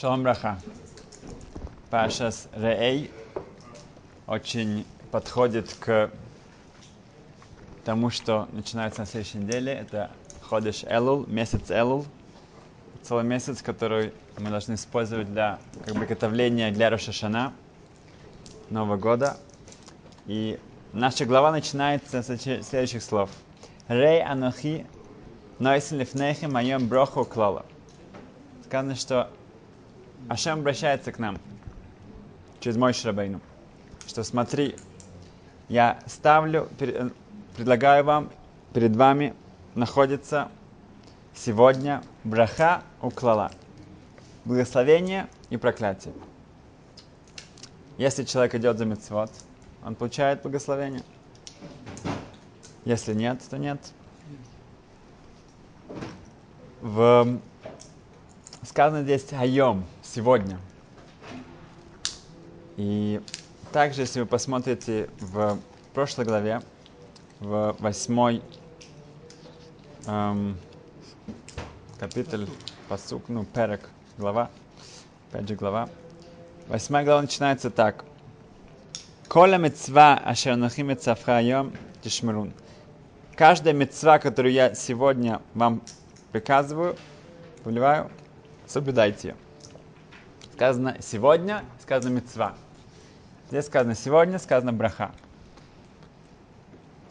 Шалом Браха. Пашас Реэй очень подходит к тому, что начинается на следующей неделе. Это Ходиш Элул, месяц Элул. Целый месяц, который мы должны использовать для как бы, готовления для Рошашана, Нового года. И наша глава начинается с следующих слов. Рей Анохи Нойсен Лифнехи Майом Броху Клала. Сказано, что Ашем обращается к нам через мой Шрабейну, что смотри, я ставлю, предлагаю вам, перед вами находится сегодня браха уклала, благословение и проклятие. Если человек идет за мецвод, он получает благословение. Если нет, то нет. В... Сказано здесь айом, сегодня. И также, если вы посмотрите в прошлой главе, в восьмой эм, капитель, посук, ну, перек, глава, опять же глава. Восьмая глава начинается так. Коля мецва ашер нахим цавхайом тишмерун. Каждая мецва, которую я сегодня вам приказываю, повелеваю, соблюдайте сказано сегодня, сказано мецва. Здесь сказано сегодня, сказано браха.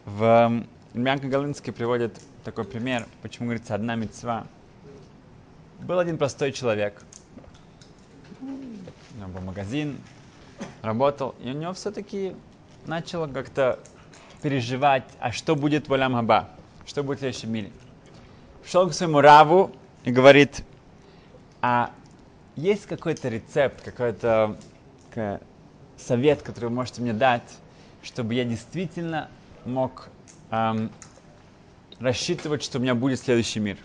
В Мянка Галинский приводит такой пример, почему говорится одна мецва. Был один простой человек. У него был магазин, работал, и у него все-таки начало как-то переживать, а что будет в Алям Хаба, что будет в следующем мире. Шел к своему Раву и говорит, а есть какой-то рецепт, какой-то совет, который вы можете мне дать, чтобы я действительно мог эм, рассчитывать, что у меня будет следующий мир?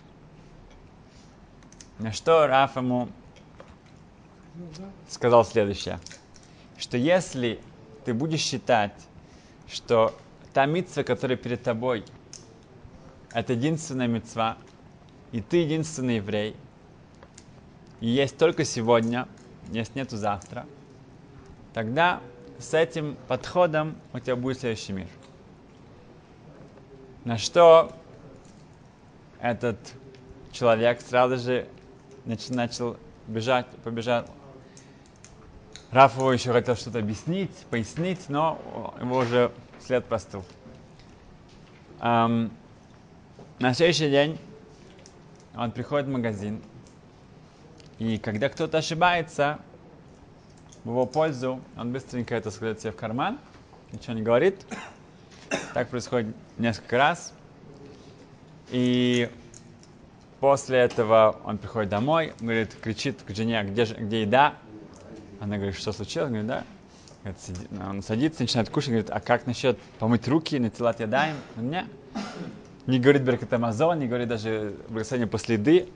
На что Раф ему сказал следующее, что если ты будешь считать, что та митцва, которая перед тобой, это единственная митцва, и ты единственный еврей, и есть только сегодня, если нету завтра, тогда с этим подходом у тебя будет следующий мир. На что этот человек сразу же начал бежать, побежал. Раф его еще хотел что-то объяснить, пояснить, но его уже след простыл. Um, на следующий день он приходит в магазин, и когда кто-то ошибается в его пользу, он быстренько это складывает себе в карман, ничего не говорит. Так происходит несколько раз. И после этого он приходит домой, говорит, кричит к жене, где, же, где еда? Она говорит, что случилось? Говорит, да. Он садится, начинает кушать, говорит, а как насчет помыть руки, натилат ядаем? Не. Не говорит Беркат Амазон, не говорит даже благословение после еды.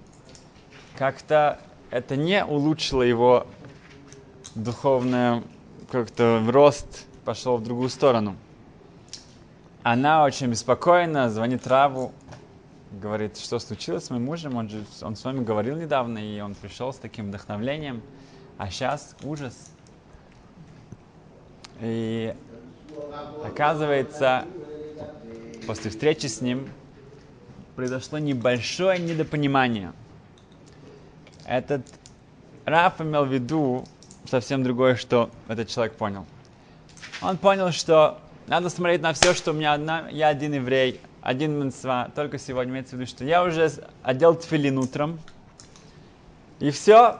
Как-то это не улучшило его духовный как-то рост, пошел в другую сторону. Она очень беспокойна, звонит Раву, говорит, что случилось с моим мужем, он же он с вами говорил недавно, и он пришел с таким вдохновлением, а сейчас ужас. И оказывается, после встречи с ним произошло небольшое недопонимание – этот Раф имел в виду совсем другое, что этот человек понял. Он понял, что надо смотреть на все, что у меня одна, я один еврей, один мецва, только сегодня имеется в виду, что я уже одел тфилин утром, и все,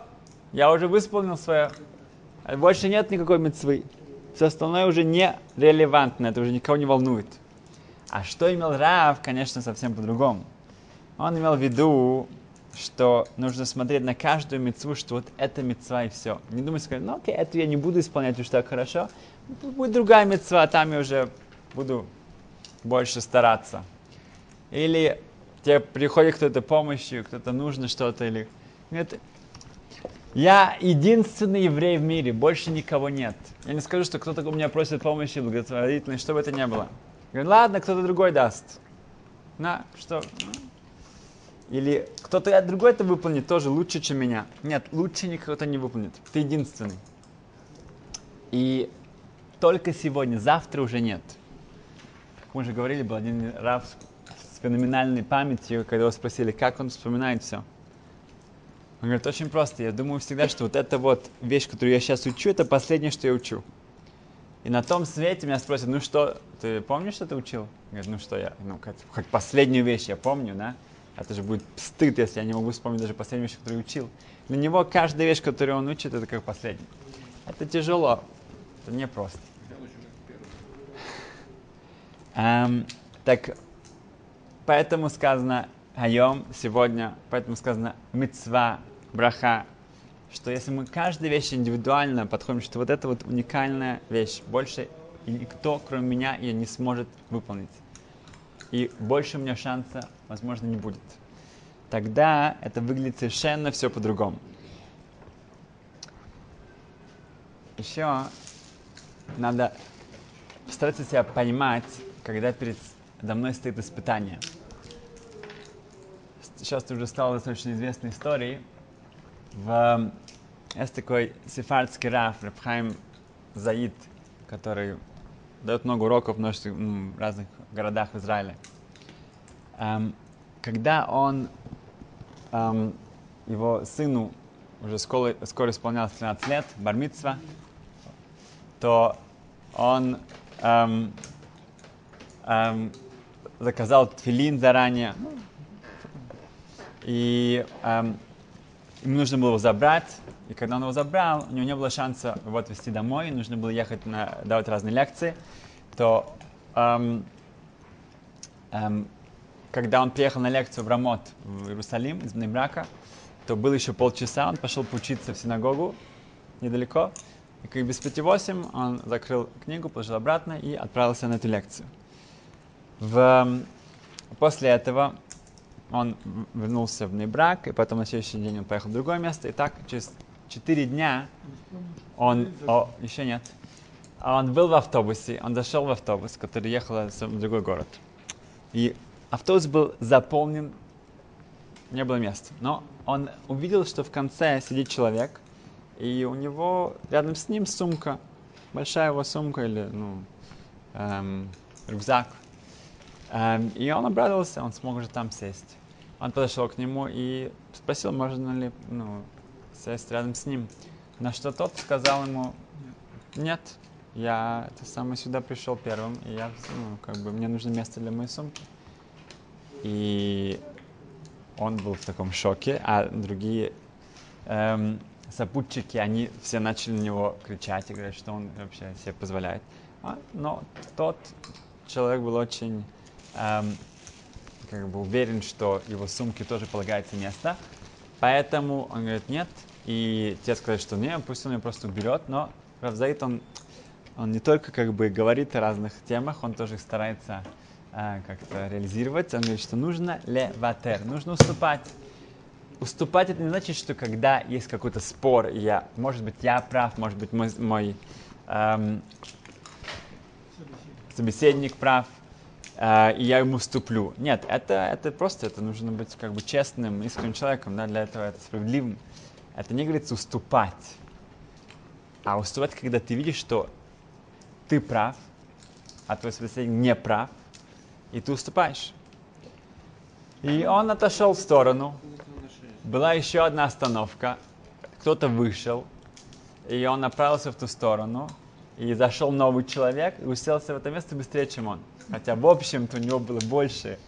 я уже выполнил свое. Больше нет никакой мецвы. Все остальное уже не релевантно, это уже никого не волнует. А что имел Рав, конечно, совсем по-другому. Он имел в виду, что нужно смотреть на каждую мецву, что вот это мецва и все. Не думать, сказать, ну окей, эту я не буду исполнять уж так хорошо, будет другая мецва, а там я уже буду больше стараться. Или тебе приходит кто-то помощью, кто-то нужно что-то, или... Нет, я единственный еврей в мире, больше никого нет. Я не скажу, что кто-то у меня просит помощи, благотворительной, что бы это ни было. Говорю, ладно, кто-то другой даст. На, что? Или кто-то другой это выполнит тоже лучше, чем меня. Нет, лучше никто не выполнит. Ты единственный. И только сегодня, завтра уже нет. Как мы уже говорили, был один раб с феноменальной памятью, когда его спросили, как он вспоминает все. Он говорит, очень просто. Я думаю всегда, что вот эта вот вещь, которую я сейчас учу, это последнее, что я учу. И на том свете меня спросят, ну что, ты помнишь, что ты учил? Говорит, ну что я, ну как, хоть последнюю вещь я помню, да? Это же будет стыд, если я не могу вспомнить даже последнюю вещь, которую учил. Для него каждая вещь, которую он учит, это как последняя. Это тяжело, это непросто. Um, так, поэтому сказано Айом сегодня, поэтому сказано мецва, браха, что если мы каждой вещи индивидуально подходим, что вот это вот уникальная вещь, больше никто, кроме меня, ее не сможет выполнить. И больше у меня шанса, возможно, не будет. Тогда это выглядит совершенно все по-другому. Еще надо стараться себя поймать, когда перед мной стоит испытание. Сейчас уже стало достаточно известной историей, в, есть такой сефардский раф, Рабхайм Заид, который дает много уроков в множестве разных городах в Израиле. Эм, когда он, эм, его сыну уже скоро, скоро исполнялось 13 лет, бармитсва, то он эм, эм, заказал тфилин заранее. И эм, ему нужно было его забрать, и когда он его забрал, у него не было шанса его отвезти домой, нужно было ехать на, давать разные лекции, то эм, когда он приехал на лекцию в Рамот, в Иерусалим, из Брака, то было еще полчаса, он пошел поучиться в синагогу недалеко, и как без пяти восемь он закрыл книгу, положил обратно и отправился на эту лекцию. В, после этого он вернулся в Нейбрак, и потом на следующий день он поехал в другое место, и так через четыре дня он... О, еще нет. Он был в автобусе, он зашел в автобус, который ехал в другой город. И автобус был заполнен, не было места. Но он увидел, что в конце сидит человек, и у него рядом с ним сумка, большая его сумка или ну, эм, рюкзак. Эм, и он обрадовался, он смог уже там сесть. Он подошел к нему и спросил, можно ли ну, сесть рядом с ним. На что тот сказал ему, нет, я это самое сюда пришел первым, и я, ну, как бы, мне нужно место для моей сумки. И он был в таком шоке, а другие эм, сопутчики, они все начали на него кричать и говорить, что он вообще себе позволяет. А, но тот человек был очень эм, как бы уверен, что его сумке тоже полагается место. Поэтому он говорит нет. И те сказали, что нет, пусть он ее просто уберет. Но Равзаид, он, он не только как бы говорит о разных темах, он тоже старается а, как-то реализировать. Он говорит, что нужно леватер, нужно уступать. Уступать это не значит, что когда есть какой-то спор, я, может быть, я прав, может быть, мой, мой эм, собеседник прав, э, и я ему вступлю. Нет, это, это просто, это нужно быть как бы честным, искренним человеком, да, для этого это справедливым. Это не говорится уступать, а уступать, когда ты видишь, что ты прав, а твой собеседник не прав, и ты уступаешь. И он отошел в сторону. Была еще одна остановка. Кто-то вышел, и он направился в ту сторону. И зашел новый человек и уселся в это место быстрее, чем он. Хотя, в общем-то, у него было больше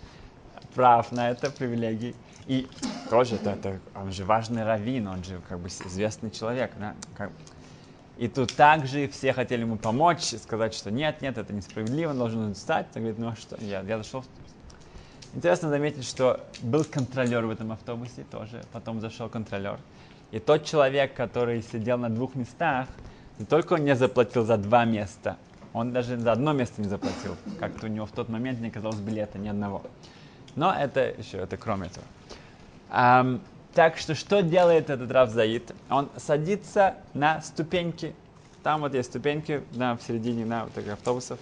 прав на это, привилегий. И тоже это, это он же важный раввин, он же как бы известный человек. Да? Как... И тут также все хотели ему помочь, сказать, что нет, нет, это несправедливо, он должен встать. Он говорит, ну а что, я, я зашел. Интересно заметить, что был контролер в этом автобусе тоже, потом зашел контролер. И тот человек, который сидел на двух местах, не только он не заплатил за два места, он даже за одно место не заплатил. Как-то у него в тот момент не оказалось билета ни одного. Но это еще, это кроме этого. Так что что делает этот Рав Заид? Он садится на ступеньки. Там вот есть ступеньки да, в середине да, вот таких автобусов.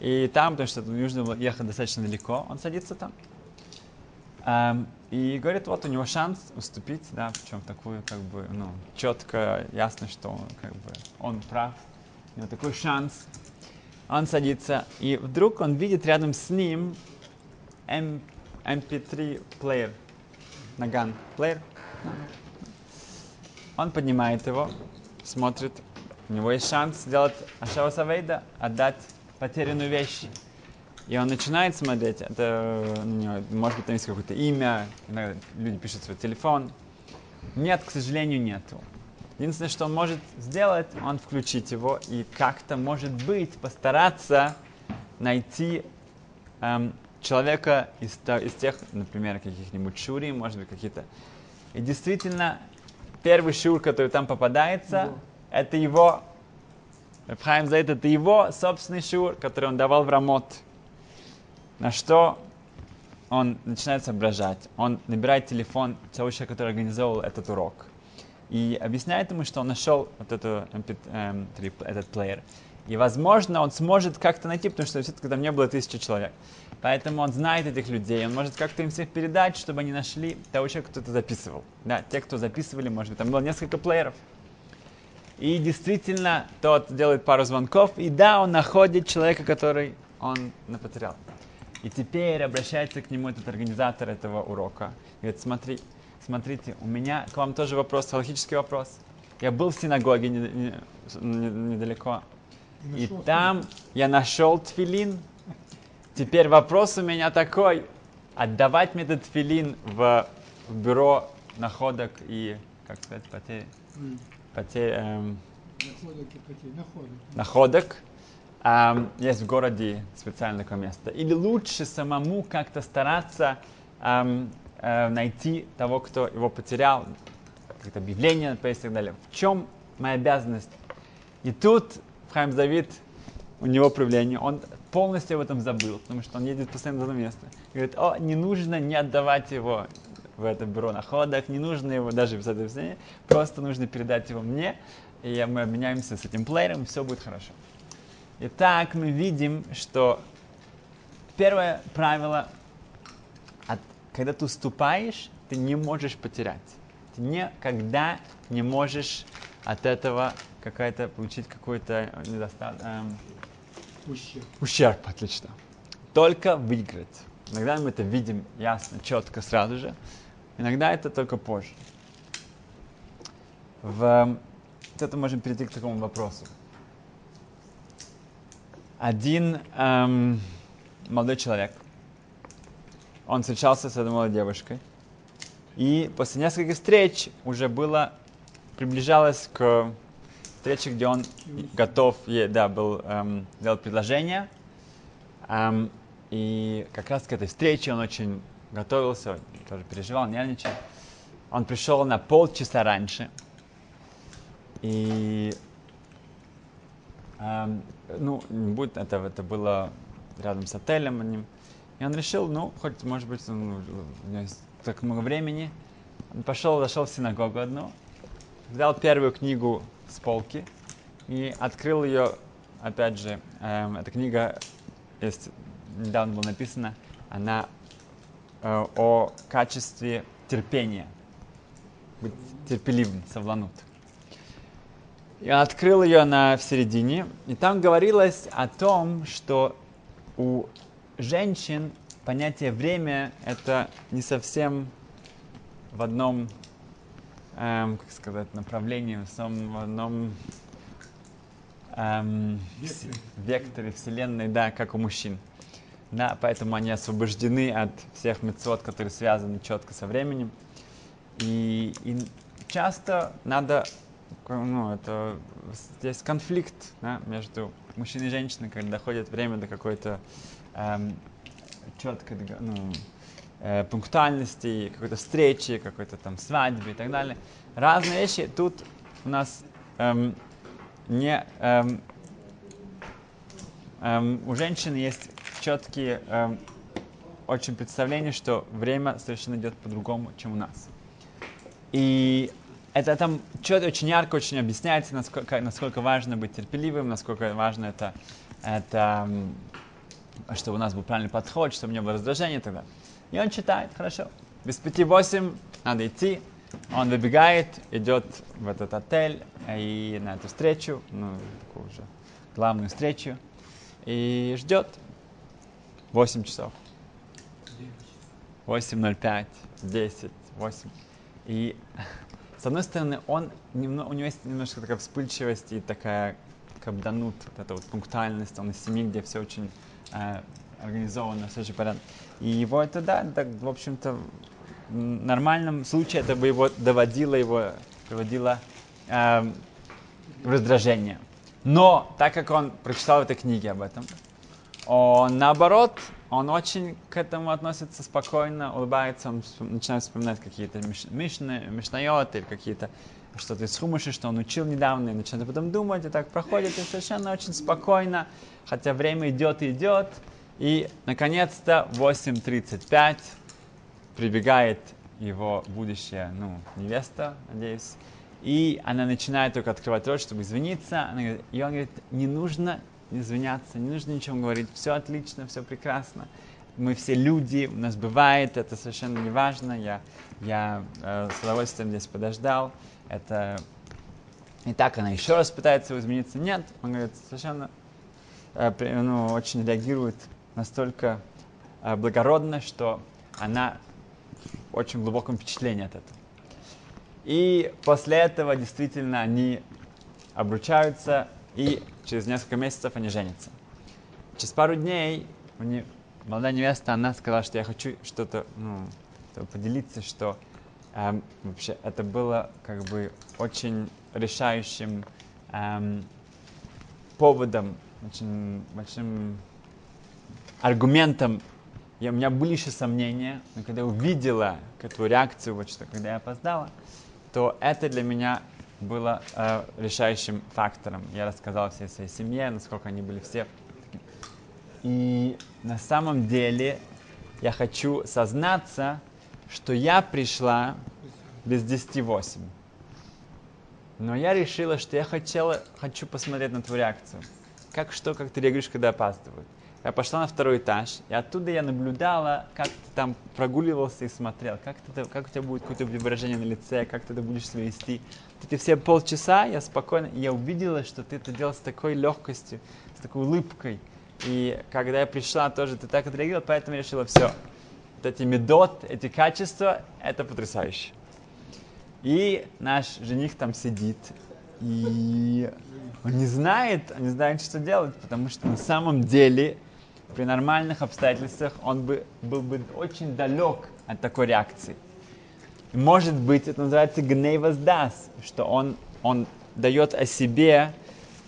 И там, потому что нужно ехать достаточно далеко, он садится там. Эм, и говорит, вот у него шанс уступить, да, причем такую, как бы, ну, четко, ясно, что он, как бы, он прав. У него такой шанс. Он садится, и вдруг он видит рядом с ним M, MP3 плеер. Наган плеер. Он поднимает его, смотрит. У него есть шанс сделать Ашава Савейда, отдать потерянную вещь. И он начинает смотреть, это, ну, может быть, там есть какое-то имя, иногда люди пишут свой телефон. Нет, к сожалению, нету. Единственное, что он может сделать, он включить его и как-то, может быть, постараться найти эм, человека из, из тех, например, каких-нибудь шури, может быть, какие-то. И действительно, первый шур, который там попадается, его. это его, Рабхайм за это, это его собственный шур, который он давал в Рамот. На что он начинает соображать. Он набирает телефон того человека, который организовал этот урок. И объясняет ему, что он нашел вот эту MP3, эм, этот плеер. И, возможно, он сможет как-то найти, потому что все-таки там не было тысячи человек. Поэтому он знает этих людей, он может как-то им всех передать, чтобы они нашли того человека, кто это записывал. Да, те, кто записывали, может быть, там было несколько плееров. И действительно, тот делает пару звонков, и да, он находит человека, который он потерял. И теперь обращается к нему этот организатор этого урока. И говорит, смотри, смотрите, у меня к вам тоже вопрос, логический вопрос. Я был в синагоге не, не, не, недалеко, и, и там я нашел тфилин. Теперь вопрос у меня такой, отдавать мне этот тфилин в, в бюро находок и, как сказать, потерь, mm. потерь, эм, находок, и потерь, находок. находок эм, есть в городе специальное такое место. Или лучше самому как-то стараться эм, э, найти того, кто его потерял, какое-то объявление и так далее. В чем моя обязанность? И тут Хайм Давид, у него проявление, он полностью об этом забыл, потому что он едет постоянно в одно место. И говорит, о, не нужно не отдавать его в это бюро находок, не нужно его даже в это просто нужно передать его мне, и мы обменяемся с этим плеером, и все будет хорошо. Итак, мы видим, что первое правило, когда ты уступаешь, ты не можешь потерять. Ты никогда не можешь от этого какая-то получить какой-то недостаток. Эм, ущерб. Ущерб, отлично. Только выиграть. Иногда мы это видим ясно, четко, сразу же. Иногда это только позже. В, это можем перейти к такому вопросу один эм, молодой человек, он встречался с этой молодой девушкой, и после нескольких встреч уже было, приближалось к встрече, где он готов, да, был эм, сделать предложение, эм, и как раз к этой встрече он очень готовился, тоже переживал, нервничал. Он пришел на полчаса раньше, и эм, ну, не будет, это, это было рядом с отелем. И он решил, ну, хоть, может быть, ну, у него есть так много времени. Он пошел, зашел в синагогу одну, взял первую книгу с полки и открыл ее, опять же, эм, эта книга, есть, недавно было написано, она э, о качестве терпения, быть терпеливым, совланут. Я открыл ее на в середине, и там говорилось о том, что у женщин понятие время это не совсем в одном, эм, как сказать, направлении, в одном эм, векторе. векторе вселенной, да, как у мужчин. Да, поэтому они освобождены от всех мецвод, которые связаны четко со временем. И, и часто надо ну, это здесь конфликт да, между мужчиной и женщиной, когда доходит время до какой-то эм, четкой ну, э, пунктуальности, какой-то встречи, какой-то там свадьбы и так далее. Разные вещи. Тут у нас эм, не эм, эм, у женщины есть четкие эм, очень представления, что время совершенно идет по-другому, чем у нас. И это там что-то очень ярко, очень объясняется, насколько, насколько важно быть терпеливым, насколько важно это, это чтобы у нас был правильный подход, чтобы не было раздражения и. И он читает, хорошо. Без пяти восемь надо идти. Он выбегает, идет в этот отель и на эту встречу, ну, такую уже главную встречу, и ждет 8 часов. 8.05, 10, 8. И с одной стороны, он немного, у него есть немножко такая вспыльчивость и такая кабданут, вот эта вот пунктуальность, он из семьи, где все очень организовано, все же порядок. И его это, да, так, в общем-то, в нормальном случае это бы его доводило, его приводило э, в раздражение. Но, так как он прочитал в этой книге об этом, он, наоборот, он очень к этому относится спокойно, улыбается, он начинает вспоминать какие-то мишны, мишнайоты или какие-то что-то из хумыши, что он учил недавно, и начинает потом думать, и так проходит, и совершенно очень спокойно, хотя время идет и идет, и, наконец-то, 8.35 прибегает его будущая, ну, невеста, надеюсь, и она начинает только открывать рот, чтобы извиниться, она говорит, и он говорит, не нужно извиняться, не нужно ничего говорить, все отлично, все прекрасно. Мы все люди, у нас бывает, это совершенно не важно, я, я э, с удовольствием здесь подождал, это и так она еще раз пытается измениться. Нет, он говорит, совершенно э, ну, очень реагирует настолько э, благородно, что она в очень глубоком впечатлении от этого. И после этого действительно они обручаются, и через несколько месяцев они женятся. Через пару дней у нее, молодая невеста, она сказала, что я хочу что-то ну, поделиться, что эм, вообще это было как бы очень решающим эм, поводом, очень большим аргументом. Я, у меня были еще сомнения, но когда увидела эту реакцию, вот что когда я опоздала, то это для меня было э, решающим фактором. Я рассказал всей своей семье, насколько они были все. И на самом деле я хочу сознаться, что я пришла без 10-8. Но я решила, что я хотела, хочу посмотреть на твою реакцию. Как что, как ты реагируешь, когда опаздывают. Я пошла на второй этаж, и оттуда я наблюдала, как ты там прогуливался и смотрел, как, ты, как у тебя будет какое-то выражение на лице, как ты это будешь себя вести. Эти все полчаса я спокойно, я увидела, что ты это делал с такой легкостью, с такой улыбкой. И когда я пришла, тоже ты так отреагировал, поэтому я решила, все, вот эти медот, эти качества, это потрясающе. И наш жених там сидит, и он не знает, он не знает, что делать, потому что на самом деле при нормальных обстоятельствах он бы, был бы очень далек от такой реакции. И может быть, это называется гневоздас, что он, он дает о себе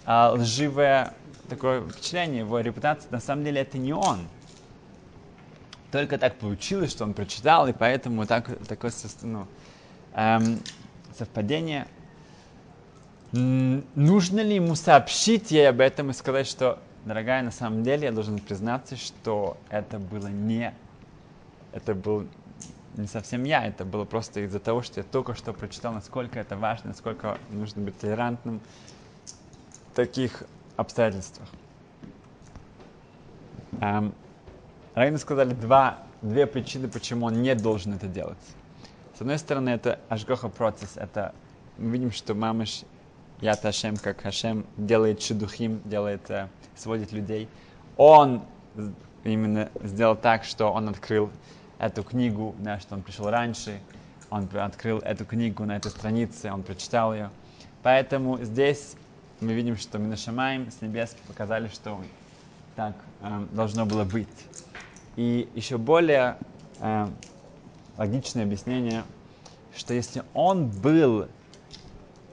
а, лживое такое впечатление, его репутация, на самом деле это не он. Только так получилось, что он прочитал, и поэтому так, такое ну, эм, совпадение. Нужно ли ему сообщить ей об этом и сказать, что дорогая, на самом деле я должен признаться, что это было не, это был не совсем я, это было просто из-за того, что я только что прочитал, насколько это важно, насколько нужно быть толерантным таких обстоятельствах. Эм, Равины сказали два, две причины, почему он не должен это делать. С одной стороны, это ажгоха процесс, это мы видим, что мамыш я Хашем, как Хашем делает шедухим, делает, э, сводит людей. Он именно сделал так, что он открыл эту книгу, да, что он пришел раньше, он открыл эту книгу на этой странице, он прочитал ее. Поэтому здесь мы видим, что Минашамаем с небес показали, что так э, должно было быть. И еще более э, логичное объяснение, что если он был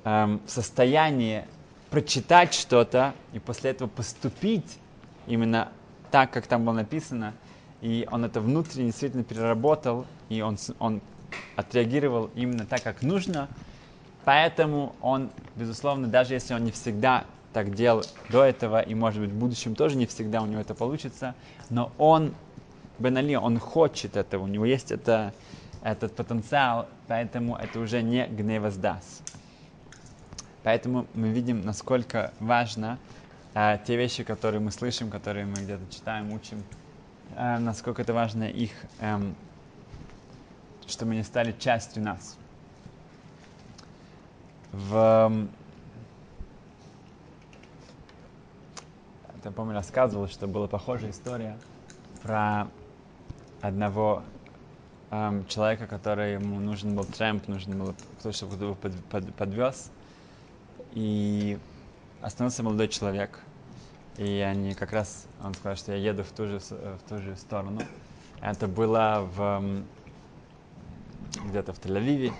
эм, в состоянии прочитать что-то и после этого поступить именно так, как там было написано, и он это внутренне действительно переработал, и он, он отреагировал именно так, как нужно, поэтому он, безусловно, даже если он не всегда так делал до этого, и, может быть, в будущем тоже не всегда у него это получится, но он, Бен он хочет этого, у него есть это, этот потенциал, поэтому это уже не гневоздас. Поэтому мы видим, насколько важно э, те вещи, которые мы слышим, которые мы где-то читаем, учим, э, насколько это важно их э, чтобы они стали частью нас. В... Я помню, рассказывал, что была похожая история про одного эм, человека, который ему нужен был трэмп, нужен был кто-то, чтобы его под, под, подвез. И остановился молодой человек. И они как раз, он сказал, что я еду в ту же, в ту же сторону. Это было в, где-то в Тель-Авиве.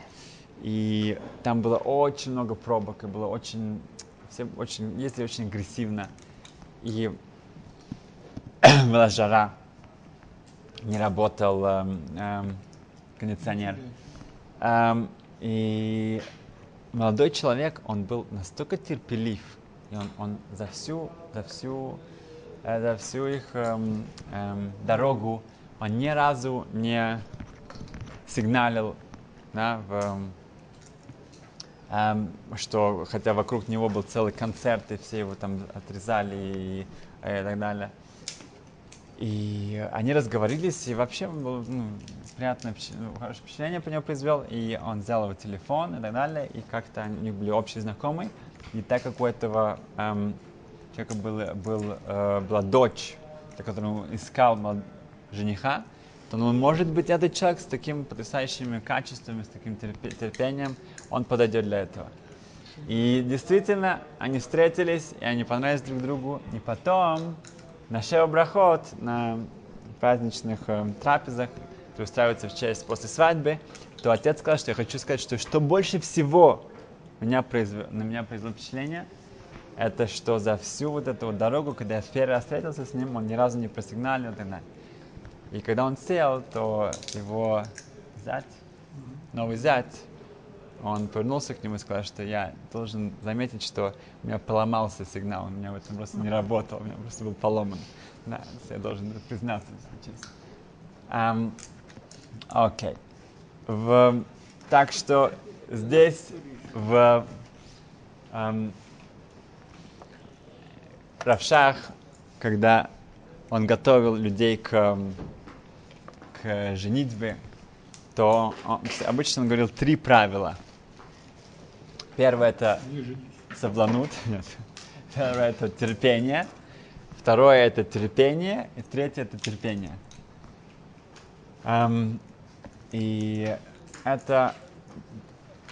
И там было очень много пробок, и было очень, все очень, ездили очень агрессивно. И была жара, не работал эм, эм, кондиционер. Эм, и молодой человек, он был настолько терпелив, и он, он за всю, за всю, э, за всю их эм, эм, дорогу, он ни разу не сигналил, да, в, эм, что хотя вокруг него был целый концерт, и все его там отрезали и, и так далее. И они разговорились, и вообще было ну, приятное ну, хорошее впечатление по нему произвел. И он взял его телефон и так далее, и как-то у них были общие знакомые. И так как у этого эм, человека был, был, э, была дочь, которую он искал жениха, то ну, может быть этот человек с такими потрясающими качествами, с таким терпением, он подойдет для этого. И действительно, они встретились, и они понравились друг другу. И потом на Шео Брахот, на праздничных э, трапезах, которые устраиваются в честь после свадьбы, то отец сказал, что я хочу сказать, что что больше всего меня произвело, на меня произвело впечатление, это что за всю вот эту вот дорогу, когда я в первый раз встретился с ним, он ни разу не просигналил и так далее. И когда он сел, то его зять, новый зять, он повернулся к нему и сказал, что я должен заметить, что у меня поломался сигнал, у меня в этом просто не работал, у меня просто был поломан. Да, я должен признаться, если честно. Um, Окей. Okay. так что здесь в um, Равшах, когда он готовил людей к, к женитьбе, то он, обычно он говорил три правила – Первое это сабланут. Нет. Первое это терпение. Второе это терпение. И третье это терпение. Um, и это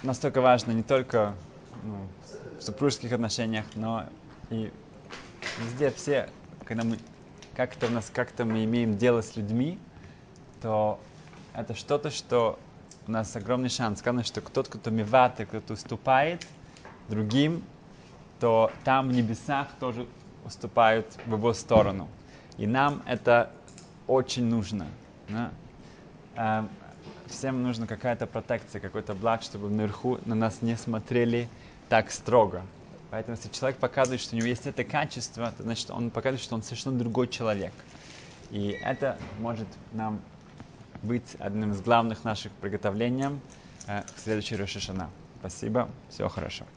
настолько важно не только ну, в супружеских отношениях, но и везде все, когда мы как-то у нас как-то мы имеем дело с людьми, то это что-то, что у нас огромный шанс. Сказано, что кто-то, кто миваты, кто-то уступает другим, то там в небесах тоже уступают в его сторону. И нам это очень нужно. Да? А, всем нужна какая-то протекция, какой-то благ, чтобы наверху на нас не смотрели так строго. Поэтому, если человек показывает, что у него есть это качество, то значит он показывает, что он совершенно другой человек. И это может нам быть одним из главных наших приготовлений э, к следующей Рошишана. Спасибо, всего хорошего.